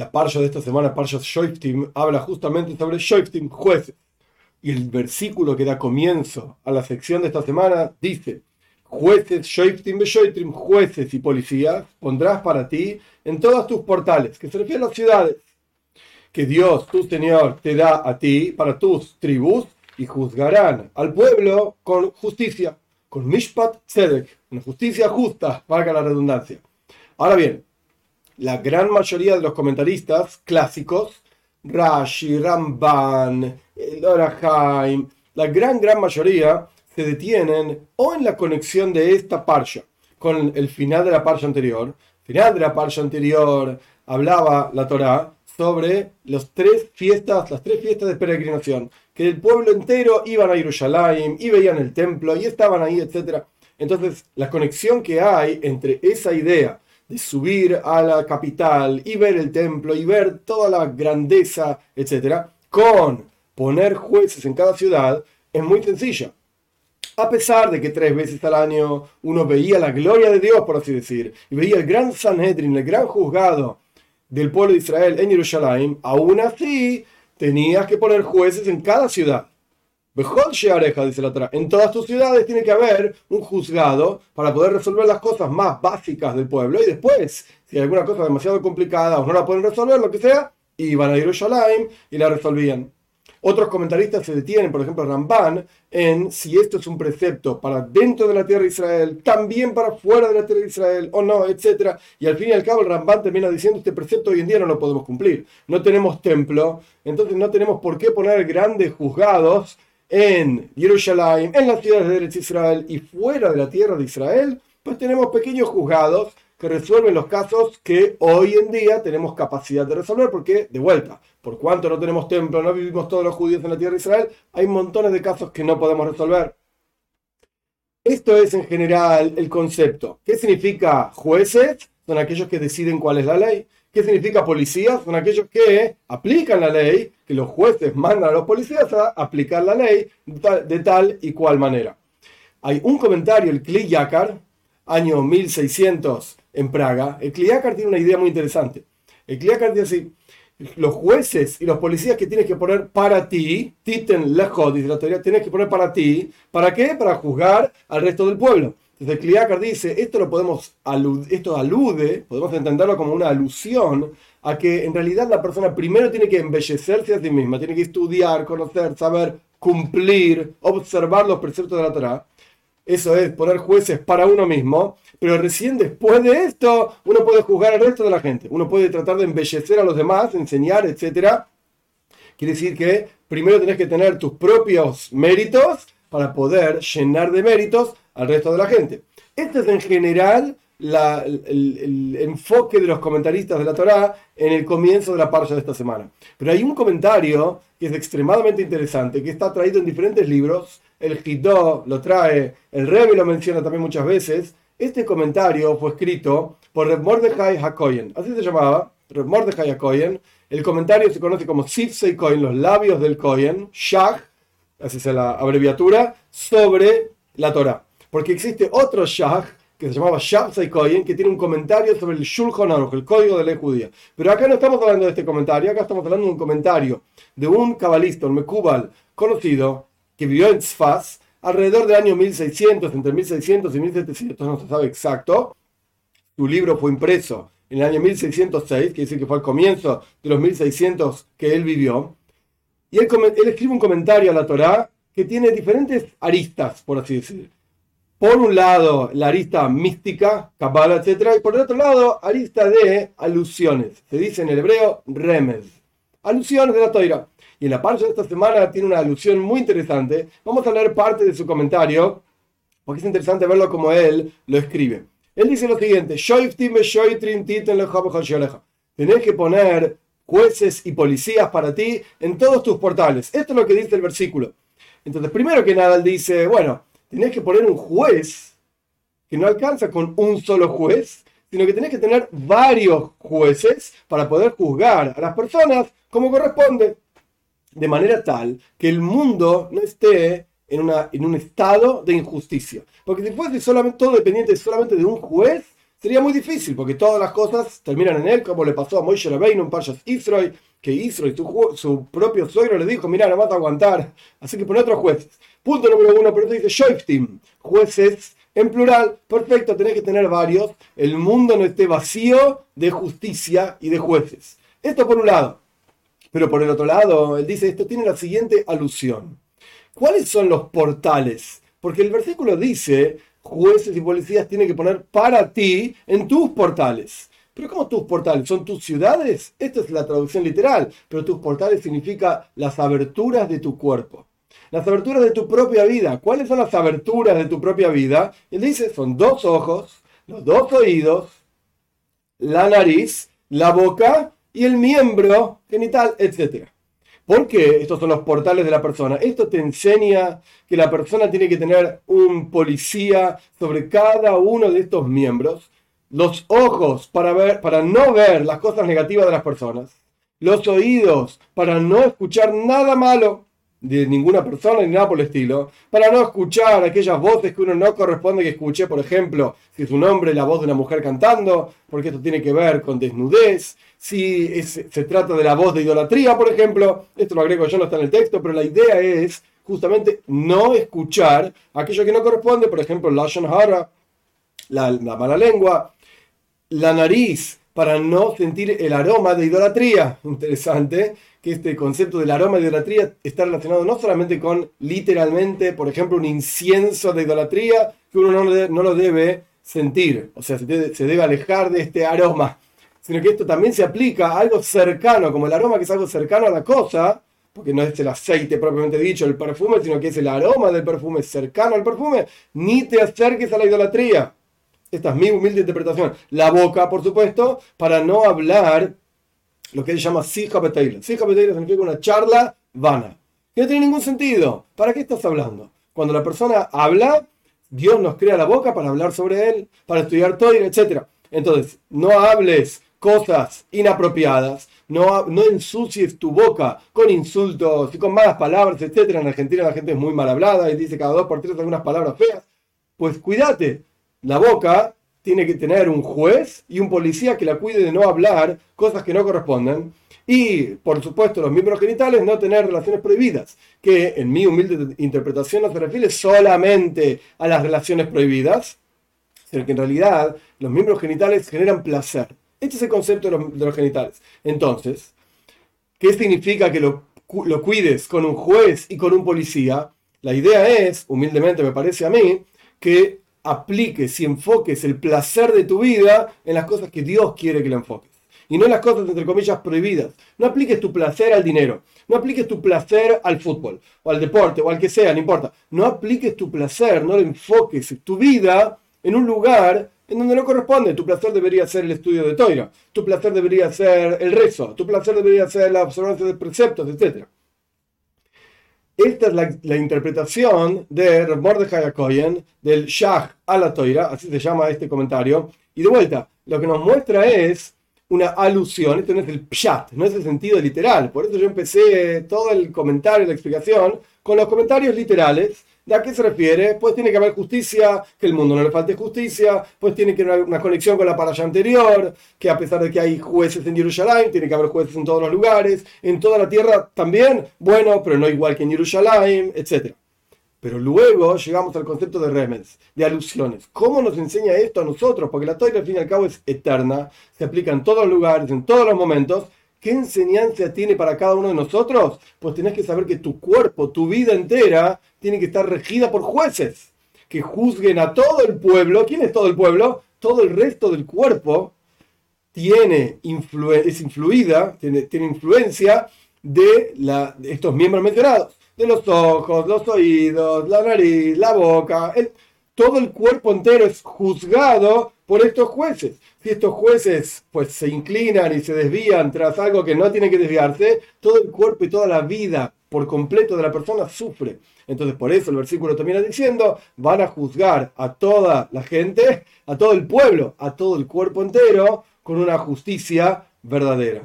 La parsha de esta semana, parsha Shoiftim, habla justamente sobre Shoiftim, jueces. Y el versículo que da comienzo a la sección de esta semana dice: Jueces, Shoiftim, Beshoitrim, jueces y policías pondrás para ti en todos tus portales, que se refiere a las ciudades, que Dios, tu Señor, te da a ti para tus tribus y juzgarán al pueblo con justicia, con Mishpat Tzedek, una justicia justa, valga la redundancia. Ahora bien, la gran mayoría de los comentaristas clásicos, Rashi, Ramban, Lorahaim, la gran, gran mayoría se detienen o en la conexión de esta parsha con el final de la parsha anterior. Final de la parsha anterior hablaba la Torá sobre las tres fiestas, las tres fiestas de peregrinación, que el pueblo entero iban a Jerusalén y veían el templo y estaban ahí, etc. Entonces, la conexión que hay entre esa idea de subir a la capital y ver el templo y ver toda la grandeza, etcétera, con poner jueces en cada ciudad, es muy sencilla. A pesar de que tres veces al año uno veía la gloria de Dios, por así decir, y veía el gran Sanhedrin, el gran juzgado del pueblo de Israel en Jerusalén, aún así tenías que poner jueces en cada ciudad. Dice la En todas tus ciudades tiene que haber un juzgado para poder resolver las cosas más básicas del pueblo. Y después, si hay alguna cosa demasiado complicada o no la pueden resolver, lo que sea, iban a Jerusalén y la resolvían. Otros comentaristas se detienen, por ejemplo, Ramban, en si esto es un precepto para dentro de la tierra de Israel, también para fuera de la tierra de Israel, o no, etc. Y al fin y al cabo, el Ramban termina diciendo: Este precepto hoy en día no lo podemos cumplir. No tenemos templo, entonces no tenemos por qué poner grandes juzgados en Jerusalén, en las ciudades de Israel y fuera de la tierra de Israel, pues tenemos pequeños juzgados que resuelven los casos que hoy en día tenemos capacidad de resolver, porque, de vuelta, por cuanto no tenemos templo, no vivimos todos los judíos en la tierra de Israel, hay montones de casos que no podemos resolver. Esto es en general el concepto. ¿Qué significa jueces? Son aquellos que deciden cuál es la ley. ¿Qué significa policías? Son aquellos que aplican la ley, que los jueces mandan a los policías a aplicar la ley de tal, y cual manera. Hay un comentario, el Kli año 1600, en Praga, el Kliakar tiene una idea muy interesante. El Kliakar dice así, los jueces y los policías que tienes que poner para ti, titen lejos, dice la teoría, tienes que poner para ti, ¿para qué? Para juzgar al resto del pueblo. Entonces el Kliakar dice, esto lo podemos esto alude, podemos entenderlo como una alusión a que en realidad la persona primero tiene que embellecerse a sí misma, tiene que estudiar, conocer, saber, cumplir, observar los preceptos de la Torah. Eso es poner jueces para uno mismo pero recién después de esto uno puede juzgar al resto de la gente, uno puede tratar de embellecer a los demás, enseñar, etc. Quiere decir que primero tenés que tener tus propios méritos para poder llenar de méritos al resto de la gente. Este es en general el, enfoque de los comentaristas de la Torá en el comienzo de la parcha de esta semana. Pero hay un comentario que es extremadamente interesante, que está traído en diferentes libros. El Hidó lo trae, el Rebbe lo menciona también muchas veces, este comentario fue escrito por Reb Mordechai Hakoyen, así se llamaba, Reb Mordechai Hakoyen. El comentario se conoce como Sifsei Kohen, los labios del Kohen, Shach, así es la abreviatura, sobre la Torah. Porque existe otro Shach que se llamaba Shabsai Kohen, que tiene un comentario sobre el Shulchan Aruch, el código de ley judía. Pero acá no estamos hablando de este comentario, acá estamos hablando de un comentario de un cabalista, un Mekubal conocido, que vivió en Tzfaz, alrededor del año 1600, entre 1600 y 1700, no se sabe exacto. Su libro fue impreso en el año 1606, que dice que fue al comienzo de los 1600 que él vivió. Y él, escribe un comentario a la Torá que tiene diferentes aristas, por así decir. Por un lado, la arista mística, Kabbalah, etc. Y por el otro lado, arista de alusiones. Se dice en el hebreo remes. Alusiones de la Torah. Y en la parte de esta semana tiene una alusión muy interesante. Vamos a leer parte de su comentario, porque es interesante verlo como él lo escribe. Él dice lo siguiente: Tenés que poner jueces y policías para ti en todos tus portales. Esto es lo que dice el versículo. Entonces, primero que nada, él dice: Bueno, tenés que poner un juez que no alcanza con un solo juez, sino que tenés que tener varios jueces para poder juzgar a las personas como corresponde de manera tal que el mundo no esté en, una, en un estado de injusticia. Porque si fuese todo dependiente solamente de un juez, sería muy difícil, porque todas las cosas terminan en él, como le pasó a Moishe Rabbeinu en Parshas Israel, que Israel, su, su propio suegro, le dijo, mira, no vas a aguantar, así que pon otros jueces. Punto número uno, pero dice Shoiftim, jueces en plural, perfecto, tenés que tener varios, el mundo no esté vacío de justicia y de jueces. Esto por un lado. Pero por el otro lado, él dice, esto tiene la siguiente alusión. ¿Cuáles son los portales? Porque el versículo dice, jueces y policías tienen que poner para ti en tus portales. Pero ¿cómo tus portales? ¿Son tus ciudades? Esta es la traducción literal, pero tus portales significa las aberturas de tu cuerpo. Las aberturas de tu propia vida. ¿Cuáles son las aberturas de tu propia vida? Él dice, son dos ojos, los dos oídos, la nariz, la boca y el miembro genital, etc. ¿Por qué estos son los portales de la persona? Esto te enseña que la persona tiene que tener un policía sobre cada uno de estos miembros. Los ojos para, para no ver las cosas negativas de las personas. Los oídos para no escuchar nada malo de ninguna persona ni nada por el estilo, para no escuchar aquellas voces que uno no corresponde que escuche, por ejemplo, si es un hombre la voz de una mujer cantando, porque esto tiene que ver con desnudez, si se trata de la voz de idolatría, por ejemplo, esto lo agrego yo, no está en el texto, pero la idea es justamente no escuchar aquello que no corresponde, por ejemplo, Lashon Hara, la, la mala lengua, la nariz, para no sentir el aroma de idolatría. Interesante que este concepto del aroma de idolatría está relacionado no solamente con literalmente, por ejemplo, un incienso de idolatría que uno no, lo debe sentir, o sea, se debe, alejar de este aroma, sino que esto también se aplica a algo cercano, como el aroma que es algo cercano a la cosa, porque no es el aceite propiamente dicho, el perfume, sino que es el aroma del perfume cercano al perfume, ni te acerques a la idolatría. Esta es mi humilde interpretación. La boca, por supuesto, para no hablar lo que él llama Sija Beteila. Sija Beteila significa una charla vana, que no tiene ningún sentido. ¿Para qué estás hablando? Cuando la persona habla, Dios nos crea la boca para hablar sobre él, para estudiar todo, etc. Entonces, no hables cosas inapropiadas, no, no ensucies tu boca con insultos y con malas palabras, etc. En Argentina la gente es muy mal hablada y dice cada dos por tres algunas palabras feas. Pues cuídate, la boca tiene que tener un juez y un policía que la cuide de no hablar cosas que no corresponden. Y, por supuesto, los miembros genitales no tener relaciones prohibidas, que en mi humilde interpretación no se refiere solamente a las relaciones prohibidas, sino que en realidad los miembros genitales generan placer. Este es el concepto de los, de los genitales. Entonces, ¿qué significa que lo, lo cuides con un juez y con un policía? La idea es, humildemente me parece a mí, que apliques y enfoques el placer de tu vida en las cosas que Dios quiere que lo enfoques. Y no en las cosas, entre comillas, prohibidas. No apliques tu placer al dinero. No apliques tu placer al fútbol, o al deporte, o al que sea, no importa. No apliques tu placer, no lo enfoques tu vida en un lugar en donde no corresponde. Tu placer debería ser el estudio de Toira. Tu placer debería ser el rezo. Tu placer debería ser la observancia de preceptos, etc. Esta es la, interpretación de Mordechai Akoyen del Shah a la Toira, así se llama este comentario. Y de vuelta, lo que nos muestra es una alusión, esto no es el pshat, no es el sentido literal. Por eso yo empecé todo el comentario, la explicación, con los comentarios literales ¿De a qué se refiere? Pues tiene que haber justicia, que el mundo no le falte justicia, pues tiene que haber una conexión con la paralla anterior, que a pesar de que hay jueces en Jerusalén, tiene que haber jueces en todos los lugares, en toda la tierra también, bueno, pero no igual que en Jerusalén, etc. Pero luego llegamos al concepto de remens, de alusiones. ¿Cómo nos enseña esto a nosotros? Porque la Torah al fin y al cabo es eterna, se aplica en todos los lugares, en todos los momentos, ¿Qué enseñanza tiene para cada uno de nosotros? Pues tenés que saber que tu cuerpo, tu vida entera, tiene que estar regida por jueces que juzguen a todo el pueblo. ¿Quién es todo el pueblo? Todo el resto del cuerpo tiene es influida, tiene, influencia de, la, estos miembros mencionados, de los ojos, los oídos, la nariz, la boca, todo el cuerpo entero es juzgado por estos jueces. Si estos jueces pues se inclinan y se desvían tras algo que no tiene que desviarse, todo el cuerpo y toda la vida por completo de la persona sufre. Entonces por eso el versículo termina diciendo, van a juzgar a toda la gente, a todo el pueblo, a todo el cuerpo entero, con una justicia verdadera.